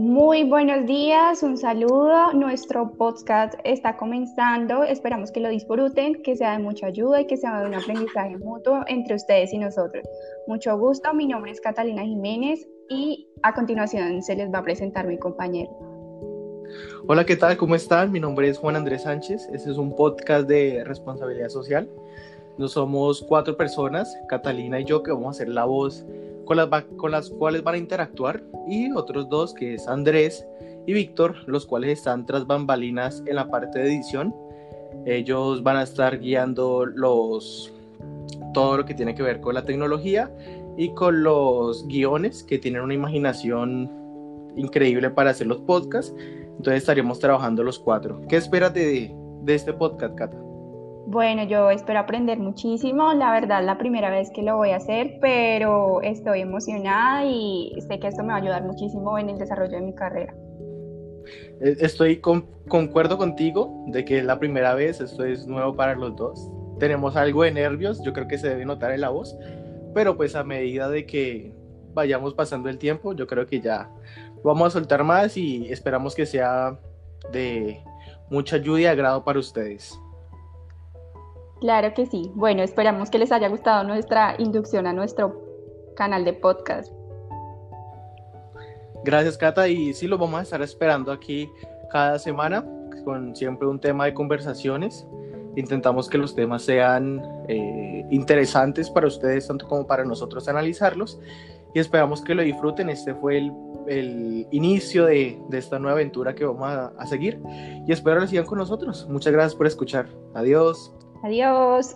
Muy buenos días, un saludo. Nuestro podcast está comenzando. Esperamos que lo disfruten, que sea de mucha ayuda y que sea de un aprendizaje mutuo entre ustedes y nosotros. Mucho gusto, mi nombre es Catalina Jiménez y a continuación se les va a presentar mi compañero. Hola, ¿qué tal? ¿Cómo están? Mi nombre es Juan Andrés Sánchez. Este es un podcast de responsabilidad social. Nos somos cuatro personas, Catalina y yo, que vamos a hacer la voz con las, con las cuales van a interactuar y otros dos que es Andrés y Víctor, los cuales están tras bambalinas en la parte de edición. Ellos van a estar guiando los todo lo que tiene que ver con la tecnología y con los guiones que tienen una imaginación increíble para hacer los podcasts. Entonces estaríamos trabajando los cuatro. ¿Qué esperas de, de este podcast, Cata? Bueno, yo espero aprender muchísimo. La verdad, la primera vez que lo voy a hacer, pero estoy emocionada y sé que esto me va a ayudar muchísimo en el desarrollo de mi carrera. E, estoy con, concuerdo contigo de que es la primera vez, esto es nuevo para los dos. Tenemos algo de nervios, yo creo que se debe notar en la voz, pero pues a medida de que vayamos pasando el tiempo, yo creo que ya vamos a soltar más y esperamos que sea de mucha ayuda y agrado para ustedes. Claro que sí. Bueno, esperamos que les haya gustado nuestra inducción a nuestro canal de podcast. Gracias, Cata. Y sí, lo vamos a estar esperando aquí cada semana con siempre un tema de conversaciones. Intentamos que los temas sean eh, interesantes para ustedes, tanto como para nosotros analizarlos. Y esperamos que lo disfruten. Este fue el, el inicio de, de, esta nueva aventura que vamos a, a seguir. Y espero que sigan con nosotros. Muchas gracias por escuchar. Adiós. Adiós.